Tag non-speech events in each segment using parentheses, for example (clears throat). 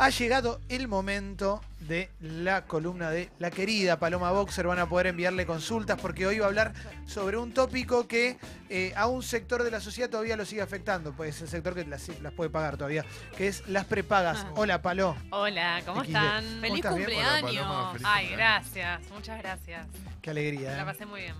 Ha llegado el momento de la columna de la querida Paloma Boxer. Van a poder enviarle consultas porque hoy va a hablar sobre un tópico que eh, a un sector de la sociedad todavía lo sigue afectando, pues el sector que las, las puede pagar todavía, que es las prepagas. Ah. Hola, Paló. Hola, ¿cómo están? ¿Cómo Feliz estás? Bien. cumpleaños. Paloma, feliz Ay, cumpleaños. gracias. Muchas gracias. Qué alegría, La ¿eh? pasé muy bien.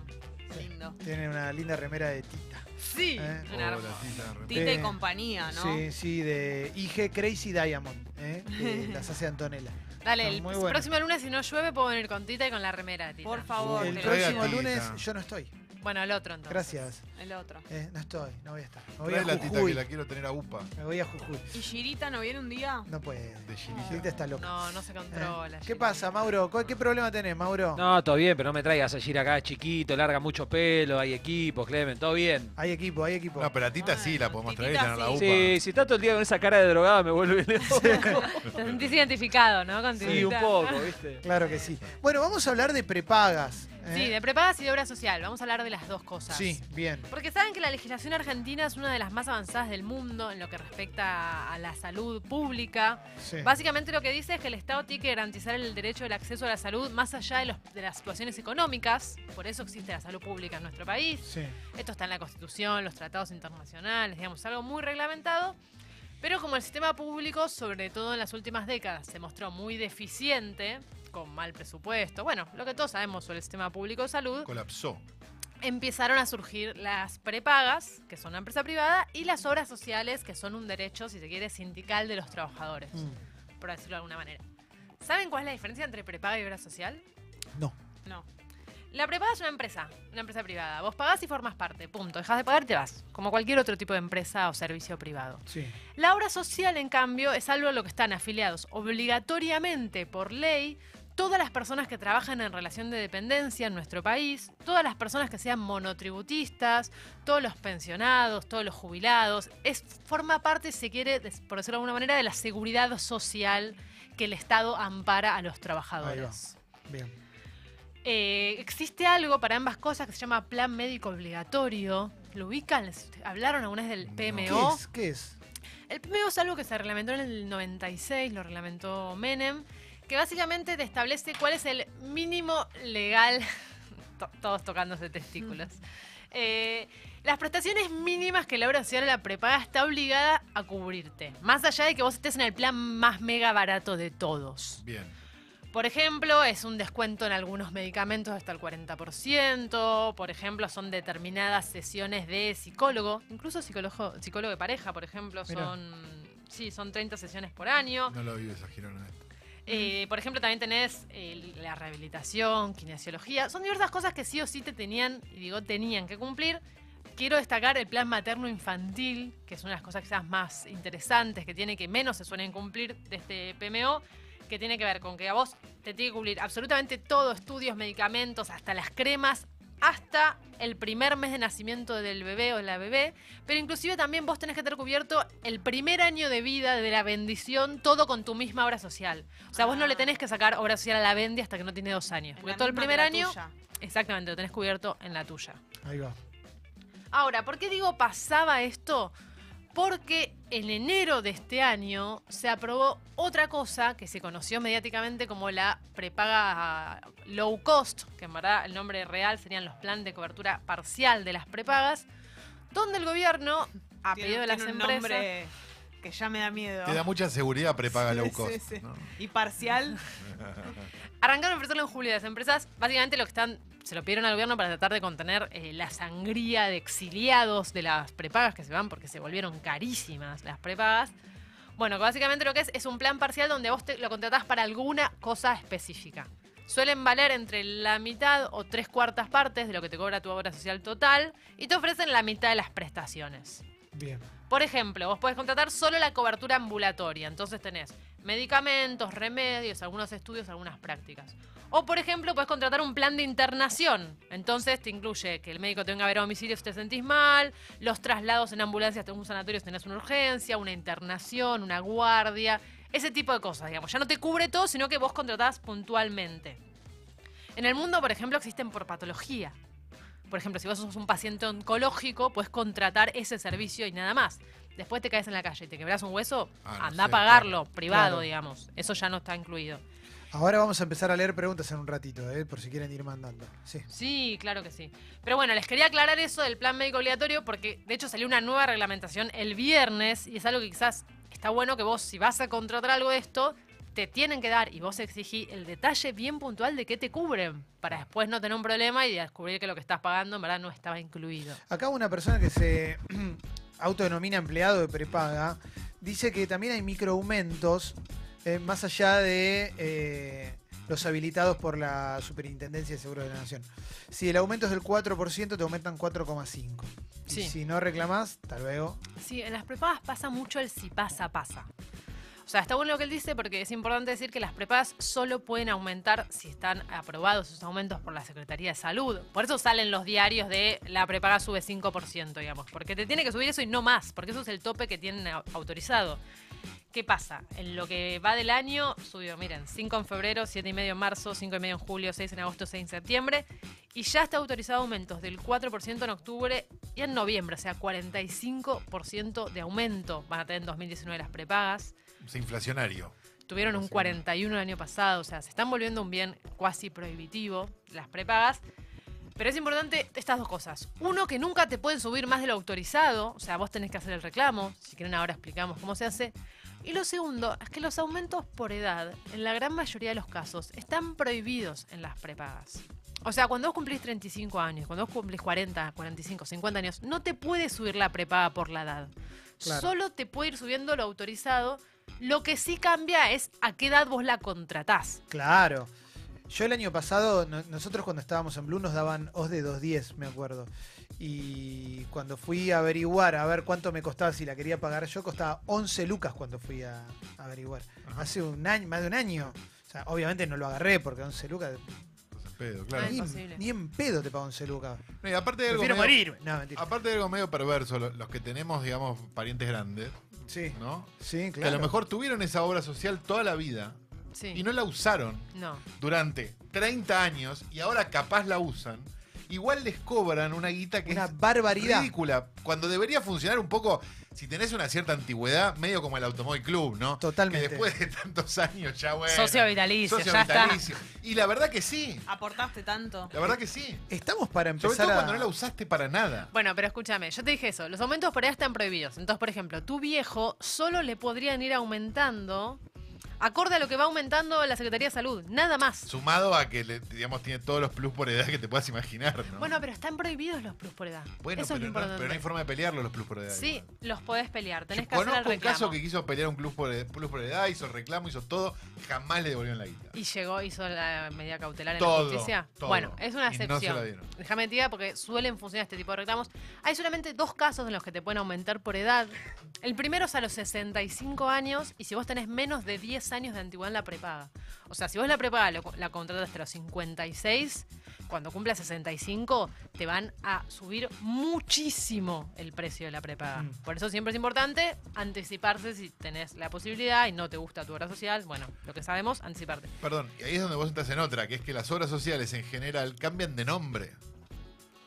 Lindo. Tiene una linda remera de Tita. Sí, Eh. una Hola, hermosa. Tita, y compañía, ¿no? Sí, sí, de IG Crazy Diamond, ¿eh? que las hace Antonella. Dale, el muy próximo lunes, si no llueve, puedo venir con Tita y con la remera de Tita. Por favor. El te próximo lunes yo no estoy. Bueno, el otro entonces. Gracias. El otro. Eh, no estoy, no voy a estar. Me voy Trae a la tita Jujuy. que la quiero tener a UPA. Me voy a Jujuy. ¿Y Girita no viene un día? No puede. De Girita. Girita está loca. No, no se Eh, controla. ¿Qué pasa, Mauro? ¿Qué qué problema tenés, Mauro? No, todo bien, pero no me traigas a Gir acá, es chiquito, larga mucho pelo, hay equipos, Clemen, todo bien. Hay equipo, hay equipo. No, pero a Tita sí la podemos traer y tener la. UPA. Sí, si está todo el día con esa cara de drogada me vuelve loco. (laughs) Te sentís identificado, ¿no? Con Sí, un poco, ¿viste? Claro que sí. Bueno, vamos a hablar de prepagas. ¿Eh? Sí, de prepagas y de obra social. Vamos a hablar de las dos cosas. Sí, bien. Porque saben que la legislación argentina es una de las más avanzadas del mundo en lo que respecta a la salud pública. Sí. Básicamente lo que dice es que el Estado tiene que garantizar el derecho del acceso a la salud más allá de, los- de las situaciones económicas. Por eso existe la salud pública en nuestro país. Sí. Esto está en la Constitución, los tratados internacionales, digamos, algo muy reglamentado. Pero como el sistema público, sobre todo en las últimas décadas, se mostró muy deficiente, con mal presupuesto, bueno, lo que todos sabemos sobre el sistema público de salud, Colapsó. empezaron a surgir las prepagas, que son una empresa privada, y las obras sociales, que son un derecho, si se quiere, sindical de los trabajadores, Mm. por decirlo de alguna manera. ¿Saben cuál es la diferencia entre prepaga y obra social? No. No. La prepaga es una empresa, una empresa privada. Vos pagás y formas parte, punto. Dejas de pagar y te vas, como cualquier otro tipo de empresa o servicio privado. Sí. La obra social, en cambio, es algo a lo que están afiliados obligatoriamente por ley todas las personas que trabajan en relación de dependencia en nuestro país, todas las personas que sean monotributistas, todos los pensionados, todos los jubilados. Es, forma parte, si se quiere, por decirlo de alguna manera, de la seguridad social que el Estado ampara a los trabajadores. Bien. Eh, existe algo para ambas cosas que se llama plan médico obligatorio. ¿Lo ubican? ¿Les ¿Hablaron alguna vez del No. ¿Qué PMO? es? ¿Qué es? El PMO es algo que se reglamentó en el 96, lo reglamentó Menem, que básicamente te establece cuál es el mínimo legal, (laughs) to- todos tocándose testículos, Eh, las prestaciones mínimas que la obra social la prepaga está obligada a cubrirte, más allá de que vos estés en el plan más mega barato de todos. Bien. Por ejemplo, es un descuento en algunos medicamentos hasta el 40%. Por ejemplo, son determinadas sesiones de psicólogo, incluso psicólogo, psicólogo de pareja, por ejemplo, Mirá. son sí, son 30 sesiones por año. No lo vi esa girona esto. Eh, por ejemplo, también tenés eh, la rehabilitación, kinesiología. Son diversas cosas que sí o sí te tenían, y digo tenían que cumplir. Quiero destacar el plan materno-infantil, que es una de las cosas quizás más interesantes, que tiene que menos se suelen cumplir de este PMO, que tiene que ver con que a vos te tiene que cumplir absolutamente todo, estudios, medicamentos, hasta las cremas, hasta el primer mes de nacimiento del bebé o de la bebé, pero inclusive también vos tenés que tener cubierto el primer año de vida de la bendición, todo con tu misma obra social. O sea, vos no le tenés que sacar obra social a la bendi hasta que no tiene dos años, En porque todo el primer año, tuya. exactamente, lo tenés cubierto en la tuya. Ahí va. Ahora, ¿por qué digo pasaba esto? Porque en enero de este año se aprobó otra cosa que se conoció mediáticamente como la prepaga low cost, que en verdad el nombre real serían los planes de cobertura parcial de las prepagas, donde el gobierno, a Tiene- pedido de las tiene un empresas, nombre que ya me da miedo. Te da mucha seguridad prepaga Sí, low sí, cost. sí. ¿no? Y parcial. (laughs) Arrancaron a ofrecerlo en julio. Las empresas básicamente lo que están, se lo pidieron al gobierno para tratar de contener eh, la sangría de exiliados de las prepagas que se van porque se volvieron carísimas las prepagas. Bueno, básicamente lo que es es un plan parcial donde vos te, lo contratás para alguna cosa específica. Suelen valer entre la mitad o tres cuartas partes de lo que te cobra tu obra social total y te ofrecen la mitad de las prestaciones. Bien. Por ejemplo, vos podés contratar solo la cobertura ambulatoria, entonces tenés medicamentos, remedios, algunos estudios, algunas prácticas. O, por ejemplo, podés contratar un plan de internación. Entonces te incluye que el médico te venga a ver a domicilio si te sentís mal, los traslados en ambulancias a un sanatorio si tenés una urgencia, una internación, una guardia, ese tipo de cosas, digamos. Ya no te cubre todo, sino que vos contratás puntualmente. En el mundo, por ejemplo, existen por patología. Por ejemplo, si vos sos un paciente oncológico, puedes contratar ese servicio y nada más. Después te caes en la calle y te quebras un hueso, Ah, no anda a pagarlo, privado, Claro. digamos. Eso ya no está incluido. Ahora vamos a empezar a leer preguntas en un ratito, ¿eh? por si quieren ir mandando. Sí. Sí, claro que sí. Pero bueno, les quería aclarar eso del plan médico obligatorio porque de hecho salió una nueva reglamentación el viernes y es algo que quizás está bueno que vos, si vas a contratar algo de esto, te tienen que dar y vos exigí el detalle bien puntual de qué te cubren para después no tener un problema y descubrir que lo que estás pagando en verdad no estaba incluido. Acá una persona que se (clears throat) autodenomina empleado de prepaga dice que también hay microaumentos eh, más allá de eh, los habilitados por la Superintendencia de Seguros de la Nación. Si el aumento es del 4%, te aumentan 4,5%. Y Sí. si no reclamás, hasta luego. Sí, en las prepagas pasa mucho el si pasa, pasa. O sea, está bueno lo que él dice porque es importante decir que las prepagas solo pueden aumentar si están aprobados esos aumentos por la Secretaría de Salud. Por eso salen los diarios de la prepaga sube 5%, digamos. Porque te tiene que subir eso y no más, porque eso es el tope que tienen au- autorizado. ¿Qué pasa? En lo que va del año subió, miren, 5 en febrero, 7,5 en marzo, 5,5 en julio, 6 en agosto, 6 en septiembre. Y ya está autorizado aumentos del 4% en octubre y en noviembre, o sea, 45% de aumento van a tener en 2019 las prepagas. Es inflacionario. Tuvieron un 41 el año pasado, o sea, se están volviendo un bien cuasi prohibitivo las prepagas. Pero es importante estas dos cosas. Uno, que nunca te pueden subir más de lo autorizado, o sea, vos tenés que hacer el reclamo. Si quieren ahora explicamos cómo se hace. Y lo segundo, es que los aumentos por edad, en la gran mayoría de los casos, están prohibidos en las prepagas. O sea, cuando vos cumplís 35 años, cuando vos cumplís 40, 45, 50 años, no te puede subir la prepaga por la edad. Claro. Solo te puede ir subiendo lo autorizado. Lo que sí cambia es a qué edad vos la contratás. Claro. Yo el año pasado, no- nosotros cuando estábamos en Blue nos daban OS de 210, me acuerdo. Y cuando fui a averiguar a ver cuánto me costaba si la quería pagar yo, costaba 11 lucas cuando fui a, a averiguar. Ajá. Hace un año, más de un año. O sea, obviamente no lo agarré porque 11 lucas, pedo, claro. Ni, en pedo te pago 11 lucas. No, aparte de algo medio, morir. No, mentira. aparte de algo medio perverso, lo- los que tenemos, digamos, parientes grandes, Sí, ¿no? sí, Que a claro. lo mejor tuvieron esa obra social toda la vida Sí. y no la usaron no. durante 30 años y ahora capaz la usan, igual les cobran una guita que Una es barbaridad. ridícula. Cuando debería funcionar un poco, si tenés una cierta antigüedad, medio como el Automóvil Club, ¿no? Totalmente. Que después de tantos años ya, bueno. Socio vitalicio, socio ya está. vitalicio. Y la verdad que sí. Aportaste tanto. La verdad que sí. Estamos para Sobre empezar todo a... cuando no la usaste para nada. Bueno, pero escúchame, yo te dije eso, los aumentos por edad están prohibidos. Entonces, por ejemplo, tu viejo solo le podrían ir aumentando acorde a lo que va aumentando la Secretaría de Salud, nada más. Sumado a que, digamos, tiene todos los plus por edad que te puedas imaginar, ¿no? Bueno, pero están prohibidos los plus por edad. Bueno, Eso es lo pero, no, pero no hay forma de pelearlo los plus por edad. Sí, igual. los podés pelear, tenés Yo que hacer el conozco un reclamo. caso que quiso pelear un plus por, ed- plus por edad, hizo el reclamo, hizo todo, jamás le devolvieron la guita. Y llegó, hizo la medida cautelar en Todo, la justicia. todo. Bueno, es una no excepción. dieron. Déjame diga porque suelen funcionar este tipo de reclamos. Hay solamente dos casos en los que te pueden aumentar por edad. El primero es a los 65 años y si vos tenés menos de 10 años de antigüedad en la prepaga. O sea, si vos la prepaga lo- la contratas hasta los 56, cuando cumpla 65 te van a subir muchísimo el precio de la prepaga. Mm. Por eso siempre es importante anticiparse si tenés la posibilidad y no te gusta tu obra social. Bueno, lo que sabemos, anticiparte. Perdón, y ahí es donde vos entras en otra, que es que las obras sociales en general cambian de nombre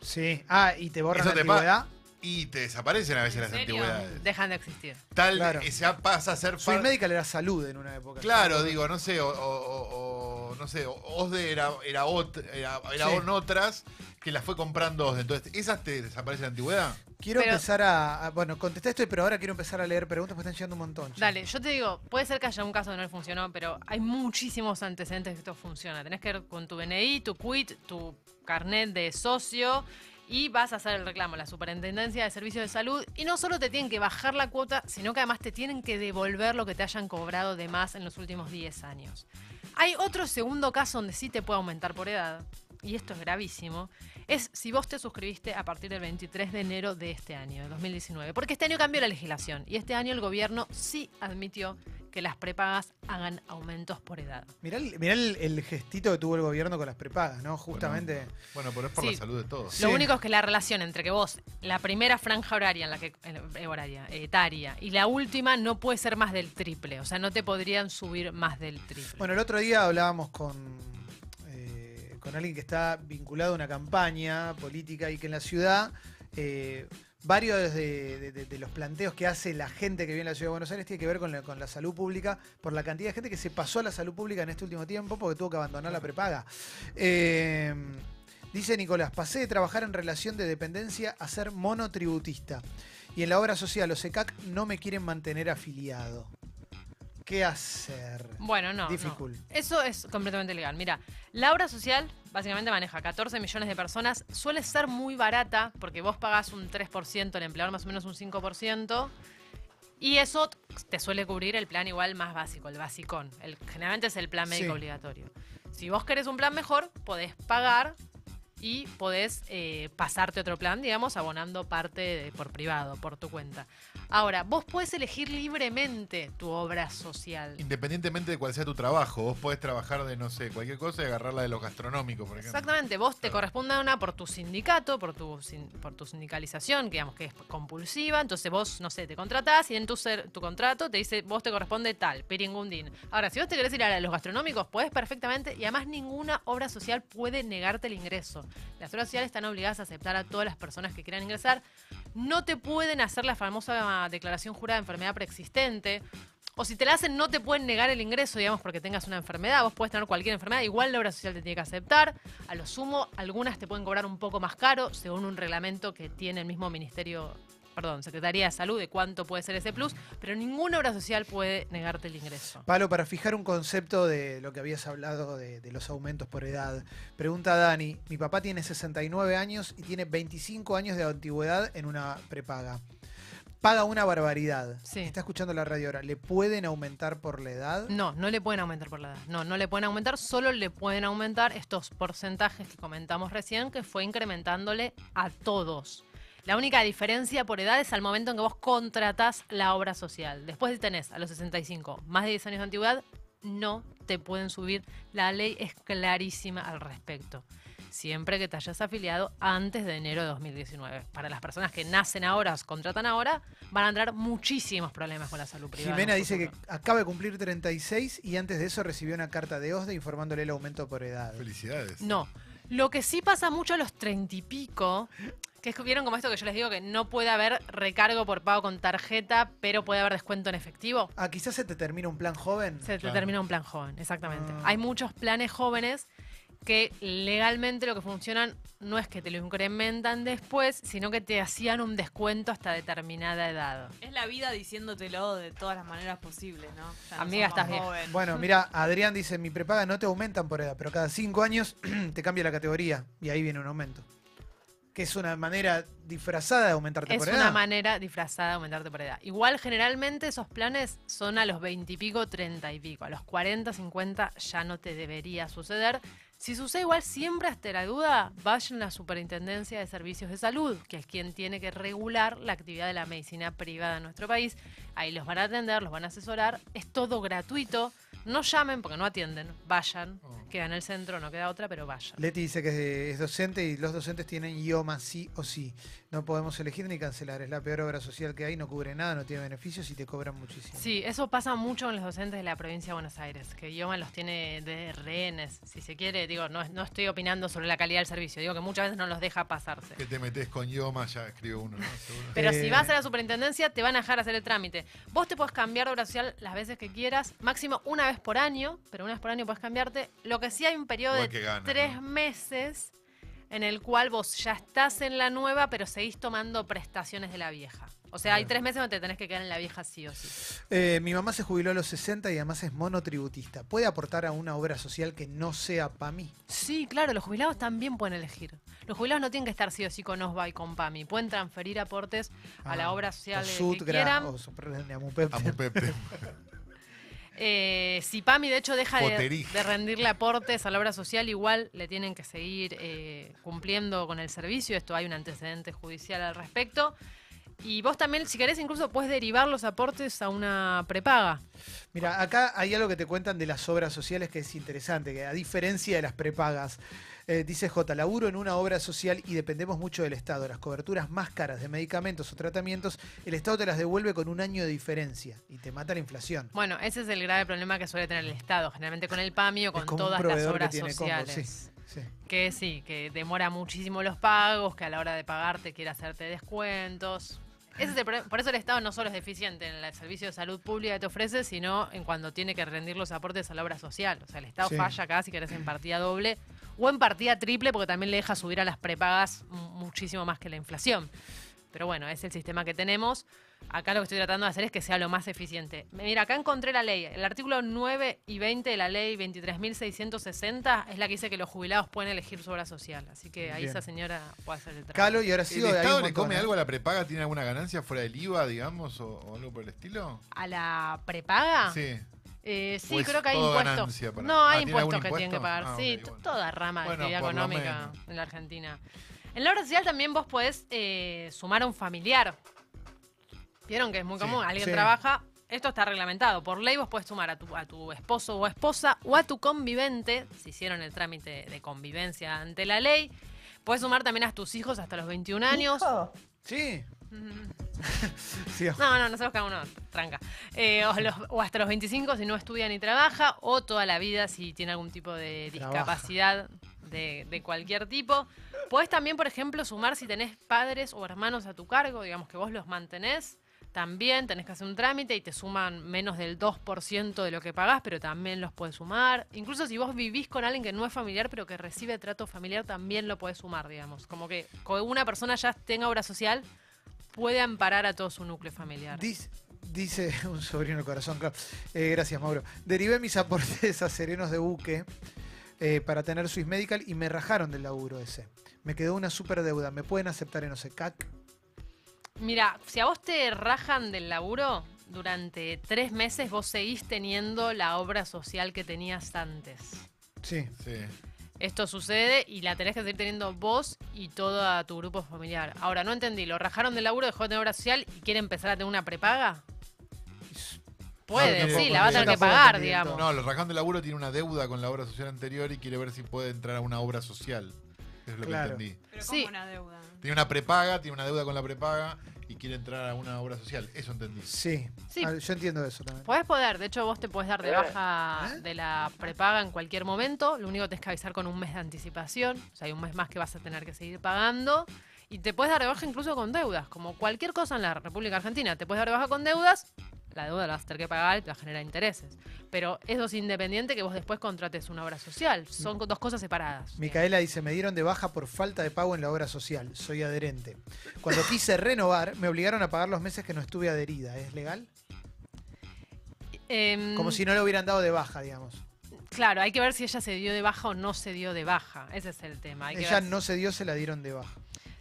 Sí. Ah, y te borran la antigüedad. Y te desaparecen a veces ¿En las serio? antigüedades. Dejan de existir. Tal, Claro. eh, se pasa a ser par- Medical era salud en una época. Claro, digo, no sé, o, o- o- o- no sé, o- OSDE era, era, ot- era, era Sí. on otras que las fue comprando OSDE. Entonces, ¿esas te desaparecen de antigüedad? Quiero Pero- empezar a, a- Bueno, contesté esto, pero ahora quiero empezar a leer preguntas porque están llegando un montón. Dale, yo te digo, puede ser que haya un caso que no le funcionó, pero hay muchísimos antecedentes que esto funciona. Tenés que ir con tu BNI, tu quit, tu carnet de socio y vas a hacer el reclamo a la Superintendencia de Servicios de Salud y no solo te tienen que bajar la cuota, sino que además te tienen que devolver lo que te hayan cobrado de más en los últimos 10 años. Hay otro segundo caso donde sí te puede aumentar por edad, y esto es gravísimo, es si vos te suscribiste a partir del 23 de enero de este año, de 2019. Porque este año cambió la legislación y este año el gobierno sí admitió que las prepagas hagan aumentos por edad. Mirá, el, mirá el- el gestito que tuvo el gobierno con las prepagas, ¿no? Justamente. Bueno, pero es por Sí. la salud de todos. Sí. Lo único es que la relación entre que vos, la primera franja horaria en la que eh, horaria, etaria, y la última no puede ser más del triple. O sea, no te podrían subir más del triple. Bueno, el otro día hablábamos con, con alguien que está vinculado a una campaña política y que en la ciudad eh, varios de, de- de- de los planteos que hace la gente que vive en la ciudad de Buenos Aires tiene que ver con la, con la salud pública, por la cantidad de gente que se pasó a la salud pública en este último tiempo porque tuvo que abandonar la prepaga. Eh, dice Nicolás, pasé de trabajar en relación de dependencia a ser monotributista. Y en la obra social, los ECAC no me quieren mantener afiliado. ¿Qué hacer? Bueno, no. no. Difficult. Eso es completamente legal. Mira, la obra social básicamente maneja 14 millones de personas. Suele ser muy barata porque vos pagás un 3%, el empleador más o menos un 5%. Y eso te suele cubrir el plan igual más básico, el basicón. El, generalmente es el plan médico Sí. obligatorio. Si vos querés un plan mejor, podés pagar y podés eh, pasarte otro plan, digamos, abonando parte de- por privado, por tu cuenta. Ahora, vos podés elegir libremente tu obra social. Independientemente de cuál sea tu trabajo, vos podés trabajar de, no sé, cualquier cosa y agarrar la de los gastronómicos, por ejemplo. Exactamente, vos te Claro. corresponde una por tu sindicato, por tu, sin- por tu sindicalización, que digamos que es compulsiva, entonces vos, no sé, te contratás y en tu, ser- tu contrato te dice, vos te corresponde tal, piringundín. Ahora, si vos te querés ir a los gastronómicos, podés perfectamente, y además ninguna obra social puede negarte el ingreso. Las obras sociales están obligadas a aceptar a todas las personas que quieran ingresar. No te pueden hacer la famosa declaración jurada de enfermedad preexistente. O si te la hacen, no te pueden negar el ingreso, digamos, porque tengas una enfermedad. Vos puedes tener cualquier enfermedad, igual la obra social te tiene que aceptar. A lo sumo, algunas te pueden cobrar un poco más caro, según un reglamento que tiene el mismo Ministerio, perdón, Secretaría de Salud, de cuánto puede ser ese plus, pero ninguna obra social puede negarte el ingreso. Palo, para fijar un concepto de lo que habías hablado de, de los aumentos por edad, pregunta Dani, mi papá tiene 69 años y tiene 25 años de antigüedad en una prepaga. Paga una barbaridad. Sí. Está escuchando la radio ahora. ¿Le pueden aumentar por la edad? No, no le pueden aumentar por la edad. No, no le pueden aumentar, solo le pueden aumentar estos porcentajes que comentamos recién, que fue incrementándole a todos. La única diferencia por edad es al momento en que vos contratás la obra social. Después de tenés a los 65 más de 10 años de antigüedad, no te pueden subir. La ley es clarísima al respecto. Siempre que te hayas afiliado antes de enero de 2019. Para las personas que nacen ahora o se contratan ahora, van a entrar muchísimos problemas con la salud privada. en Jimena dice que acaba de cumplir 36 y antes de eso recibió una carta de OSDE informándole el aumento por edad. Felicidades. No. Lo que sí pasa mucho a los treinta y pico, que es vieron como esto que yo les digo que no puede haber recargo por pago con tarjeta, pero puede haber descuento en efectivo. Ah, quizás se te termina un plan joven. Se te Claro. termina un plan joven, exactamente. Ah. Hay muchos planes jóvenes que legalmente lo que funcionan no es que te lo incrementan después, sino que te hacían un descuento hasta determinada edad. Es la vida diciéndotelo de todas las maneras posibles, ¿no? Ya no Amiga, sos estás bien. joven. Bueno, mira, Adrián dice, mi prepaga no te aumentan por edad, pero cada cinco años (clears throat) te cambia la categoría y ahí viene un aumento. Que es una manera disfrazada de aumentarte Es por una edad. manera disfrazada de aumentarte por edad. Igual generalmente esos planes son a los 20 y pico, 30 y pico. A los 40, 50 ya no te debería suceder. Si sucede igual, siempre hasta la duda, vayan a la Superintendencia de Servicios de Salud, que es quien tiene que regular la actividad de la medicina privada en nuestro país. Ahí los van a atender, los van a asesorar. Es todo gratuito. No llamen porque no atienden. Vayan. Oh. Queda en el centro, no queda otra, pero vayan. Leti dice que es docente y los docentes tienen IOMA sí o sí. No podemos elegir ni cancelar. Es la peor obra social que hay, no cubre nada, no tiene beneficios y te cobran muchísimo. Sí, eso pasa mucho con los docentes de la provincia de Buenos Aires, que IOMA los tiene de rehenes, si se quiere. Digo, no, no estoy opinando sobre la calidad del servicio, digo que muchas veces no los deja pasarse. Que te metes con Yoma, ya escribe uno, ¿no? Seguro. Pero Eh, si vas a la superintendencia, te van a dejar hacer el trámite. Vos te puedes cambiar de obra social las veces que quieras, máximo una vez por año, pero una vez por año puedes cambiarte. Lo que sí hay un periodo Igual de gana, tres ¿no? meses en el cual vos ya estás en la nueva, pero seguís tomando prestaciones de la vieja. O sea, hay tres meses donde te tenés que quedar en la vieja sí o sí. Eh, mi mamá se jubiló a los 60 y además es monotributista. ¿Puede aportar a una obra social que no sea PAMI? Sí, claro, los jubilados también pueden elegir. Los jubilados no tienen que estar sí o sí con OSBA y con PAMI. Pueden transferir aportes a la Ah, obra social o que quieran. o (laughs) Eh, si PAMI, de hecho, deja de rendirle aportes a la obra social, igual le tienen que seguir eh, cumpliendo con el servicio. Esto hay un antecedente judicial al respecto. Y vos también, si querés, incluso puedes derivar los aportes a una prepaga. Mira, acá hay algo que te cuentan de las obras sociales que es interesante, que a diferencia de las prepagas, eh, dice J, laburo en una obra social y dependemos mucho del Estado. Las coberturas más caras de medicamentos o tratamientos, el Estado te las devuelve con un año de diferencia y te mata la inflación. Bueno, ese es el grave problema que suele tener el Estado, generalmente con el PAMI o con todas las que obras combo, sociales. sí. Sí. que sí, que demora muchísimo los pagos, que a la hora de pagarte quiere hacerte descuentos. Ese es el por eso el Estado no solo es deficiente en el servicio de salud pública que te ofrece, sino en cuando tiene que rendir los aportes a la obra social. O sea, el Estado Sí. falla acá si querés en partida doble o en partida triple, porque también le deja subir a las prepagas mu- muchísimo más que la inflación. Pero bueno, es el sistema que tenemos. Acá lo que estoy tratando de hacer es que sea lo más eficiente. Mira, acá encontré la ley. El artículo 9 y 20 de la ley 23.660 es la que dice que los jubilados pueden elegir su obra social. Así que ahí Bien. esa señora puede hacer el trabajo. Calo, y ahora ¿El sí. un Estado le come ¿eh? algo a la prepaga? ¿Tiene alguna ganancia fuera del IVA, digamos, o, o algo por el estilo? ¿A la prepaga? Sí. Eh, sí, ¿O es creo que hay impuestos. para- No, Ah, hay ¿tiene impuestos que tienen que pagar. Ah, sí, bueno. toda rama de actividad económica en la Argentina. En la obra social también vos podés eh, sumar a un familiar. Vieron que es muy Sí. común. Alguien Sí. trabaja. Esto está reglamentado. Por ley vos podés sumar a tu, a tu esposo o esposa o a tu convivente, si hicieron el trámite de convivencia ante la ley. Podés sumar también a tus hijos hasta los 21 años. Sí. Sí, (laughs) No, no, nosotros cada uno tranca. Eh, o, los- o hasta los 25 si no estudia ni trabaja, o toda la vida si tiene algún tipo de discapacidad de, de cualquier tipo. Podés también, por ejemplo, sumar si tenés padres o hermanos a tu cargo, digamos que vos los mantenés. También tenés que hacer un trámite y te suman menos del 2% de lo que pagás, pero también los puedes sumar. Incluso si vos vivís con alguien que no es familiar, pero que recibe trato familiar, también lo puedes sumar, digamos. Como que una persona ya tenga obra social, puede amparar a todo su núcleo familiar. Dice, dice (laughs) un sobrino del corazón, claro. Eh, gracias, Mauro. Derivé mis aportes a Serenos de Buque eh, para tener Swiss Medical y me rajaron del laburo ese. Me quedó una super deuda. ¿Me pueden aceptar en OSECAC? Mira, si a vos te rajan del laburo, durante tres meses vos seguís teniendo la obra social que tenías antes. Sí. Sí. Esto sucede y la tenés que seguir teniendo vos y todo tu grupo familiar. Ahora, no entendí, ¿lo rajaron del laburo, dejó de tener obra social y quiere empezar a tener una prepaga? Puede, No, sí, la va a tener que pagar, digamos. No, el rajón de laburo tiene una deuda con la obra social anterior y quiere ver si puede entrar a una obra social. Es lo Claro. que entendí. Pero Sí. como una deuda. Tiene una prepaga, tiene una deuda con la prepaga y quiere entrar a una obra social. Eso entendí. Sí. Sí. Ah, yo entiendo eso también. Podés poder, de hecho vos te podés dar de baja ¿Eh? de la prepaga en cualquier momento, lo único que tenés que avisar con un mes de anticipación, o sea, hay un mes más que vas a tener que seguir pagando, y te puedes dar de baja incluso con deudas, como cualquier cosa en la República Argentina, te puedes dar de baja con deudas, la deuda la vas a tener que pagar y te va a generar intereses, pero eso es independiente que vos después contrates una obra social, son dos cosas separadas. Micaela dice, me dieron de baja por falta de pago en la obra social. Soy adherente. Cuando quise renovar, me obligaron a pagar los meses que no estuve adherida. ¿Es legal? Em, Como si no le hubieran dado de baja, digamos. Claro, hay que ver si ella se dio de baja o no se dio de baja, ese es el tema. hay que Ella ver no se dio, se la dieron de baja.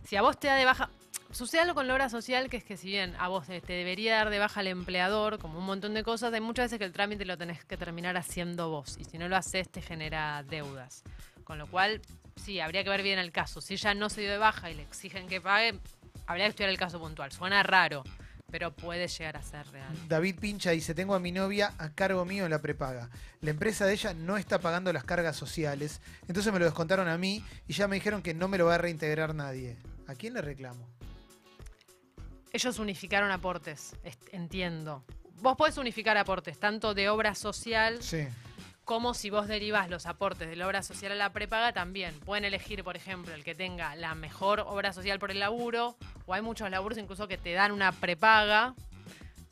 Si a vos te da de baja. Sucede algo con la obra social, que es que si bien a vos te te debería dar de baja el empleador, como un montón de cosas, hay muchas veces que el trámite lo tenés que terminar haciendo vos. Y si no lo haces, te genera deudas. Con lo cual, sí, habría que ver bien el caso. Si ella no se dio de baja y le exigen que pague, habría que estudiar el caso puntual. Suena raro, pero puede llegar a ser real. David Pincha dice, tengo a mi novia a cargo mío en la prepaga. La empresa de ella no está pagando las cargas sociales, entonces me lo descontaron a mí y ya me dijeron que no me lo va a reintegrar nadie. ¿A quién le reclamo? Ellos unificaron aportes, entiendo. Vos podés unificar aportes, tanto de obra social Sí. como si vos derivas los aportes de la obra social a la prepaga también. Pueden elegir, por ejemplo, el que tenga la mejor obra social por el laburo, o hay muchos laburos incluso que te dan una prepaga.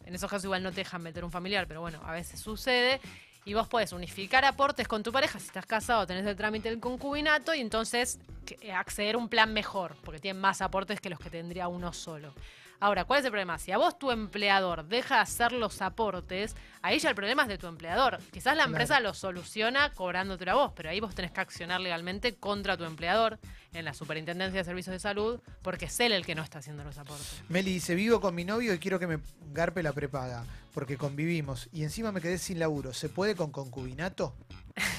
En esos casos igual no te dejan meter un familiar, pero bueno, a veces sucede. Y vos podés unificar aportes con tu pareja, si estás casado tenés el trámite del concubinato y entonces eh, acceder a un plan mejor, porque tienen más aportes que los que tendría uno solo. Ahora, ¿cuál es el problema? Si a vos tu empleador deja de hacer los aportes, ahí ya el problema es de tu empleador. Quizás la Claro. empresa lo soluciona cobrándote a vos, pero ahí vos tenés que accionar legalmente contra tu empleador en la Superintendencia de Servicios de Salud, porque es él el que no está haciendo los aportes. Meli dice, vivo con mi novio y quiero que me garpe la prepaga, porque convivimos y encima me quedé sin laburo. ¿Se puede con concubinato?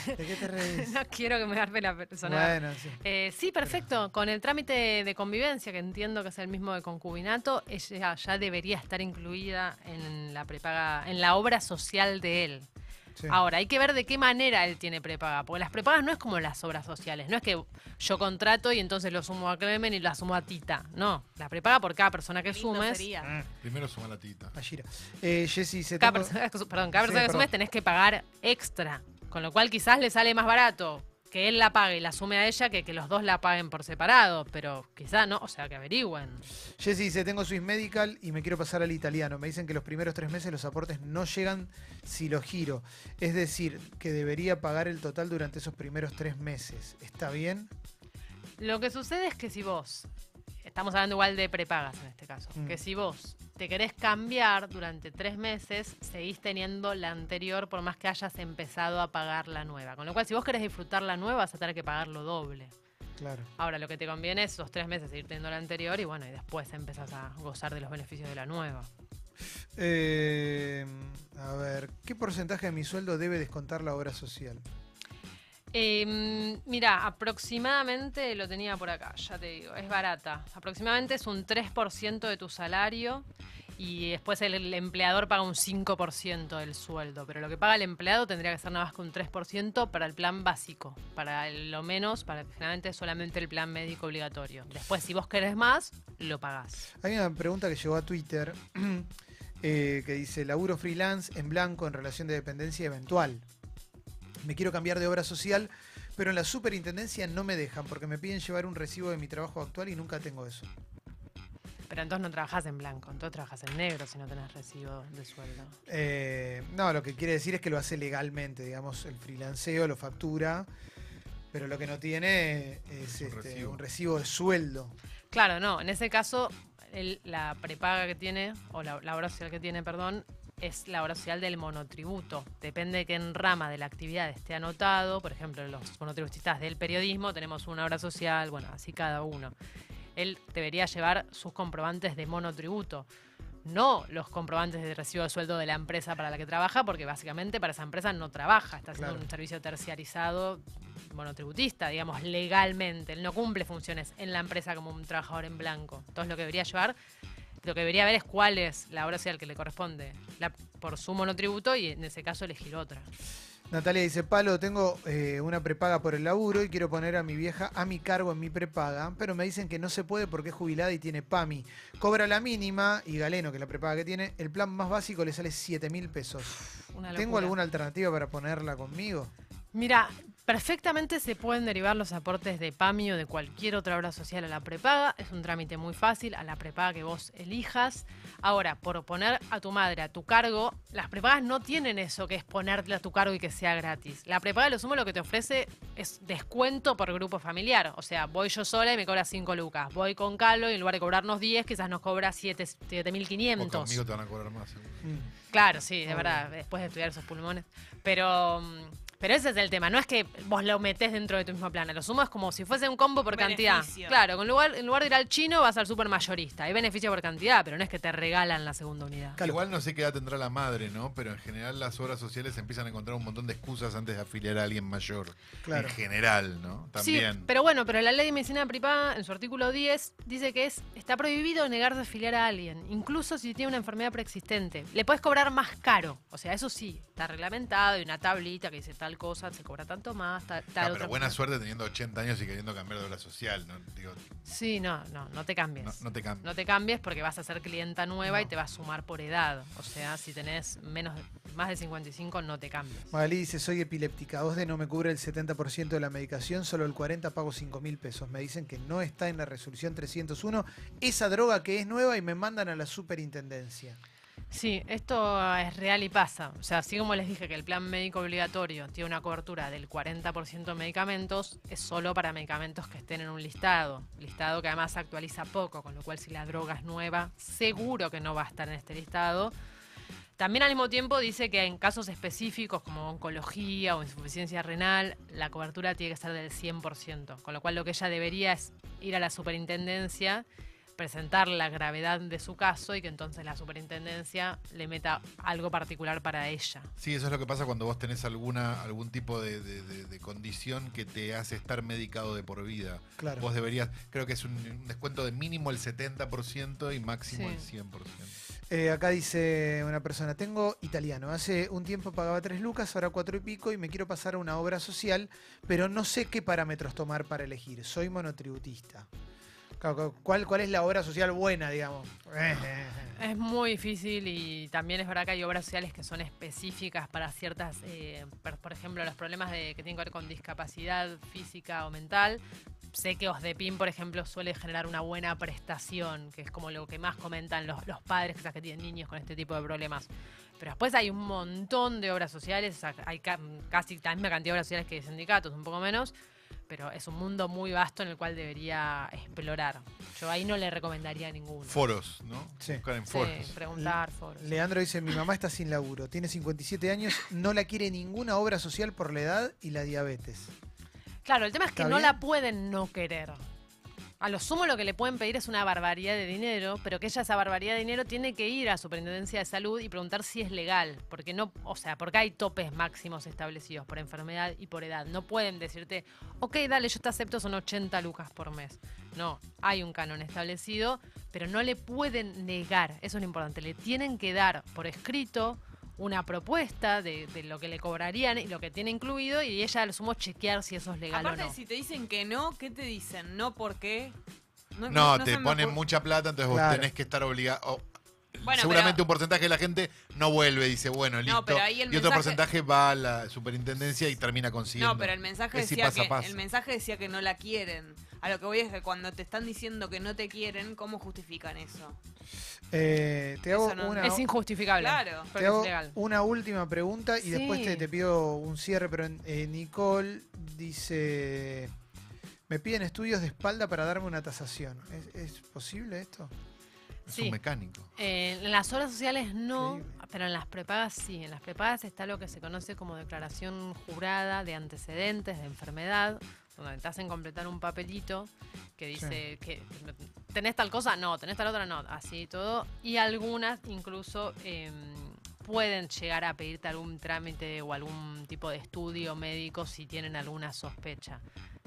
¿De qué te reís? (laughs) no quiero que me garpe la persona. bueno, sí. Eh, sí, perfecto. Con el trámite de convivencia, que entiendo que es el mismo de concubinato, ella ya debería estar incluida en la prepaga, en la obra social de él. sí. Ahora, hay que ver de qué manera él tiene prepaga, porque las prepagas no es como las obras sociales, no es que yo contrato y entonces lo sumo a Clemen y la sumo a Tita, no, la prepaga por cada persona que sumes, sería. Primero suma la tita. Ashira. Eh, Jessy, se cada tengo- persona, perdón, cada Sí, persona que perdón. sumes tenés que pagar extra, con lo cual quizás le sale más barato que él la pague y la asume a ella que que los dos la paguen por separado, pero quizá no, o sea, que averigüen. Jessy dice, tengo Swiss Medical y me quiero pasar al italiano. Me dicen que los primeros tres meses los aportes no llegan si lo giro. Es decir, que debería pagar el total durante esos primeros tres meses. ¿Está bien? Lo que sucede es que si vos, estamos hablando igual de prepagas en este caso, Mm. que si vos te querés cambiar durante tres meses, seguís teniendo la anterior por más que hayas empezado a pagar la nueva. Con lo cual, si vos querés disfrutar la nueva, vas a tener que pagarlo doble. Claro. Ahora, lo que te conviene es esos tres meses seguir teniendo la anterior y bueno, y después empezás a gozar de los beneficios de la nueva. Eh, a ver, ¿qué porcentaje de mi sueldo debe descontar la obra social? Eh, mira, aproximadamente lo tenía por acá, ya te digo, es barata. Aproximadamente es un 3% de tu salario y después el, empleador paga un 5% del sueldo. Pero lo que paga el empleado tendría que ser nada más que un 3% para el plan básico. Para lo menos, para generalmente solamente el plan médico obligatorio. Después, si vos querés más, lo pagás. Hay una pregunta que llegó a Twitter (clears throat) eh, que dice, laburo freelance en blanco en relación de dependencia eventual. Me quiero cambiar de obra social, pero en la superintendencia no me dejan porque me piden llevar un recibo de mi trabajo actual y nunca tengo eso. Pero entonces no trabajás en blanco, entonces trabajás en negro si no tenés recibo de sueldo. Eh, no, lo que quiere decir es que lo hace legalmente, digamos, el freelanceo lo factura, pero lo que no tiene es Un este, recibo. un recibo de sueldo. Claro, no. En ese caso, el- la prepaga que tiene, o la, la obra social que tiene, perdón, es la obra social del monotributo. Depende de qué rama de la actividad esté anotado. Por ejemplo, los monotributistas del periodismo tenemos una obra social, bueno, así cada uno. Él debería llevar sus comprobantes de monotributo. No los comprobantes de recibo de sueldo de la empresa para la que trabaja, porque básicamente para esa empresa no trabaja, está haciendo Claro. un servicio terciarizado monotributista, digamos, legalmente. Él no cumple funciones en la empresa como un trabajador en blanco. Entonces lo que debería llevar, lo que debería ver es cuál es la obra social que le corresponde la- por su monotributo y en ese caso elegir otra. Natalia dice, Palo, tengo eh, una prepaga por el laburo y quiero poner a mi vieja a mi cargo en mi prepaga, pero me dicen que no se puede porque es jubilada y tiene PAMI. Cobra la mínima y Galeno, que es la prepaga que tiene, el plan más básico le sale 7 mil pesos. ¿Tengo alguna alternativa para ponerla conmigo? Mira, perfectamente se pueden derivar los aportes de PAMI o de cualquier otra obra social a la prepaga. Es un trámite muy fácil, a la prepaga que vos elijas. Ahora, por poner a tu madre a tu cargo, las prepagas no tienen eso que es ponerte a tu cargo y que sea gratis. La prepaga, lo sumo, lo que te ofrece es descuento por grupo familiar. O sea, voy yo sola y me cobra 5 lucas. Voy con Calo y en lugar de cobrarnos 10, quizás nos cobra 7 O 7.500. conmigo te van a cobrar más. Mm. Claro, sí, de verdad, después de estudiar esos pulmones. Pero, mm, pero ese es el tema, no es que vos lo metés dentro de tu mismo plan, lo sumo es como si fuese un combo por cantidad. Beneficio. Claro, en lugar, en lugar de ir al chino vas al super mayorista. Hay beneficio por cantidad, pero no es que te regalan la segunda unidad. Claro. Igual no sé qué edad tendrá la madre, ¿no? Pero en general las obras sociales empiezan a encontrar un montón de excusas antes de afiliar a alguien mayor. Claro. En general, ¿no? Sí, También. pero bueno, pero la ley de medicina privada, en su artículo 10, dice que es está prohibido negarse a afiliar a alguien, incluso si tiene una enfermedad preexistente. Le puedes cobrar más caro. O sea, eso sí, está reglamentado y una tablita que dice tal cosa, se cobra tanto más, tal, tal Ah, otra pero buena cosa. suerte teniendo 80 años y queriendo cambiar de obra social, ¿no? Digo, Sí, no, no, no te cambies. no, No, no te cambies. te cambies porque vas a ser clienta nueva y No. te va a sumar por edad. O sea, si tenés menos de- más de 55, no te cambies. Magalí dice, soy epiléptica, OSDE no me cubre el 70% de la medicación, solo el 40% pago 5 mil pesos. Me dicen que no está en la resolución 301 esa droga que es nueva y me mandan a la superintendencia. Sí, esto es real y pasa. O sea, así como les dije que el plan médico obligatorio tiene una cobertura del 40% de medicamentos, es solo para medicamentos que estén en un listado. Listado que además actualiza poco, con lo cual si la droga es nueva, seguro que no va a estar en este listado. También al mismo tiempo dice que en casos específicos como oncología o insuficiencia renal, la cobertura tiene que ser del 100%. Con lo cual lo que ella debería es ir a la superintendencia presentar la gravedad de su caso y que entonces la superintendencia le meta algo particular para ella. Sí, eso es lo que pasa cuando vos tenés alguna algún tipo de, de- de- de condición que te hace estar medicado de por vida. Claro. Vos deberías, creo que es un, un descuento de mínimo el 70% y máximo Sí. el 100%. Eh, acá dice una persona, tengo italiano, hace un tiempo pagaba 3 lucas, ahora 4 y pico y me quiero pasar a una obra social, pero no sé qué parámetros tomar para elegir, soy monotributista. ¿Cuál, ¿Cuál es la obra social buena, digamos? (laughs) Es muy difícil y también es verdad que hay obras sociales que son específicas para ciertas, eh, por ejemplo, los problemas de, que tienen que ver con discapacidad física o mental. Sé que OSDEPIN, por ejemplo, suele generar una buena prestación, que es como lo que más comentan los, los padres quizás que tienen niños con este tipo de problemas. Pero después hay un montón de obras sociales, hay ca- casi la misma cantidad de obras sociales que de sindicatos, un poco menos, pero es un mundo muy vasto en el cual debería explorar. Yo ahí no le recomendaría ninguno. Foros, ¿no? Sí. Buscar en Sí, foros. preguntar, foros. Leandro dice, mi mamá está sin laburo, tiene 57 años, no la quiere ninguna obra social por la edad y la diabetes. Claro, el tema es que ¿Está no bien? la pueden no querer. A lo sumo lo que le pueden pedir es una barbaridad de dinero, pero que ella esa barbaridad de dinero tiene que ir a Superintendencia de Salud y preguntar si es legal, porque no, o sea, porque hay topes máximos establecidos por enfermedad y por edad. No pueden decirte, ok, dale, yo te acepto, son 80 lucas por mes. No, hay un canon establecido, pero no le pueden negar, eso es lo importante, le tienen que dar por escrito una propuesta de, de lo que le cobrarían y lo que tiene incluido y ella lo sumo chequear si eso es legal Aparte, o no. si te dicen que no, ¿qué te dicen? No, ¿por qué? No, te ponen mucha plata, entonces vos tenés que estar obligado. Bueno, seguramente pero- un porcentaje de la gente no vuelve, dice, bueno, listo. pero ahí el y otro porcentaje va a la superintendencia y termina consiguiendo. No, pero el mensaje, decía pasa, que, pasa. el mensaje decía que no la quieren. A lo que voy es que cuando te están diciendo que no te quieren, ¿cómo justifican eso? Eh, te hago, Eso no- una, Es injustificable. Claro. te hago es ilegal. una última pregunta y Sí. después te, te pido un cierre, pero eh, Nicole dice, me piden estudios de espalda para darme una tasación. ¿Es, es posible esto? es Sí. un mecánico. Eh, en las obras sociales no, Increíble. pero en las prepagas sí. En las prepagas está lo que se conoce como declaración jurada de antecedentes de enfermedad, donde te hacen completar un papelito que dice que tenés tal cosa, no, tenés tal otra, no, así todo. Y algunas incluso em, pueden llegar a pedirte algún trámite o algún tipo de estudio médico si tienen alguna sospecha.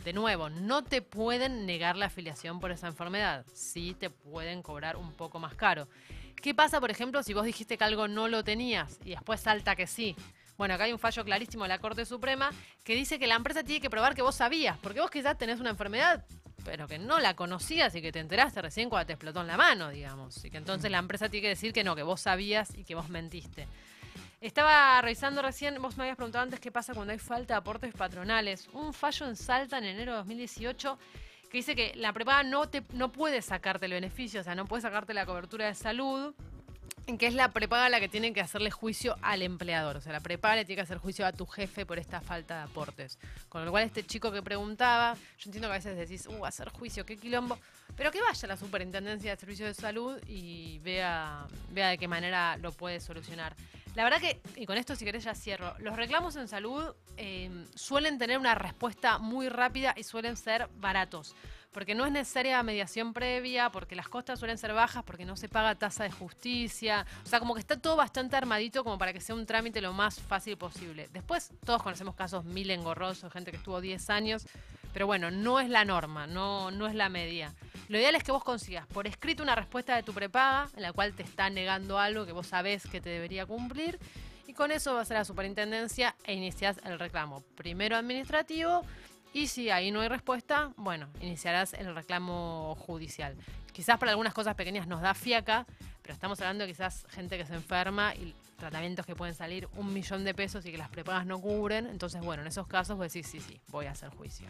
De nuevo, no te pueden negar la afiliación por esa enfermedad. Sí te pueden cobrar un poco más caro. ¿Qué pasa, por ejemplo, si vos dijiste que algo no lo tenías y después salta que sí? Bueno, acá hay un fallo clarísimo de la Corte Suprema que dice que la empresa tiene que probar que vos sabías, porque vos quizás tenés una enfermedad, pero que no la conocías y que te enteraste recién cuando te explotó en la mano, digamos. Y que entonces la empresa tiene que decir que no, que vos sabías y que vos mentiste. Estaba revisando recién, vos me habías preguntado antes qué pasa cuando hay falta de aportes patronales. Un fallo en Salta en enero de 2018 que dice que la prepaga no, te, no puede sacarte el beneficio, o sea, no puede sacarte la cobertura de salud, en que es la prepaga la que tiene que hacerle juicio al empleador. O sea, la prepaga le tiene que hacer juicio a tu jefe por esta falta de aportes. Con lo cual, este chico que preguntaba, yo entiendo que a veces decís, uh, hacer juicio, qué quilombo. Pero que vaya a la superintendencia de servicios de salud y vea, vea de qué manera lo puede solucionar. La verdad que, y con esto si querés ya cierro, los reclamos en salud eh, suelen tener una respuesta muy rápida y suelen ser baratos. Porque no es necesaria mediación previa, porque las costas suelen ser bajas, porque no se paga tasa de justicia. O sea, como que está todo bastante armadito como para que sea un trámite lo más fácil posible. Después, todos conocemos casos mil engorrosos, gente que estuvo 10 años. Pero bueno, no es la norma, no, no es la media. Lo ideal es que vos consigas por escrito una respuesta de tu prepaga, en la cual te está negando algo que vos sabés que te debería cumplir. Y con eso vas a la superintendencia e iniciás el reclamo. Primero administrativo y si ahí no hay respuesta, bueno, iniciarás el reclamo judicial. Quizás para algunas cosas pequeñas nos da fiaca, pero estamos hablando de quizás gente que se enferma y tratamientos que pueden salir un millón de pesos y que las prepagas no cubren. Entonces, bueno, en esos casos vos decís, sí, sí, voy a hacer juicio.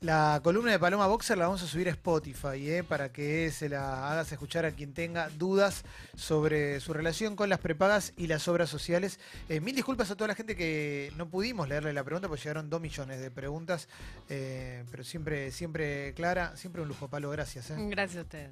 La columna de Paloma Boxer la vamos a subir a Spotify, ¿eh? para que se la hagas escuchar a quien tenga dudas sobre su relación con las prepagas y las obras sociales. Eh, mil disculpas a toda la gente que no pudimos leerle la pregunta, porque llegaron dos millones de preguntas, eh, pero siempre, siempre clara, siempre un lujo, Palo, gracias. ¿eh? Gracias a ustedes.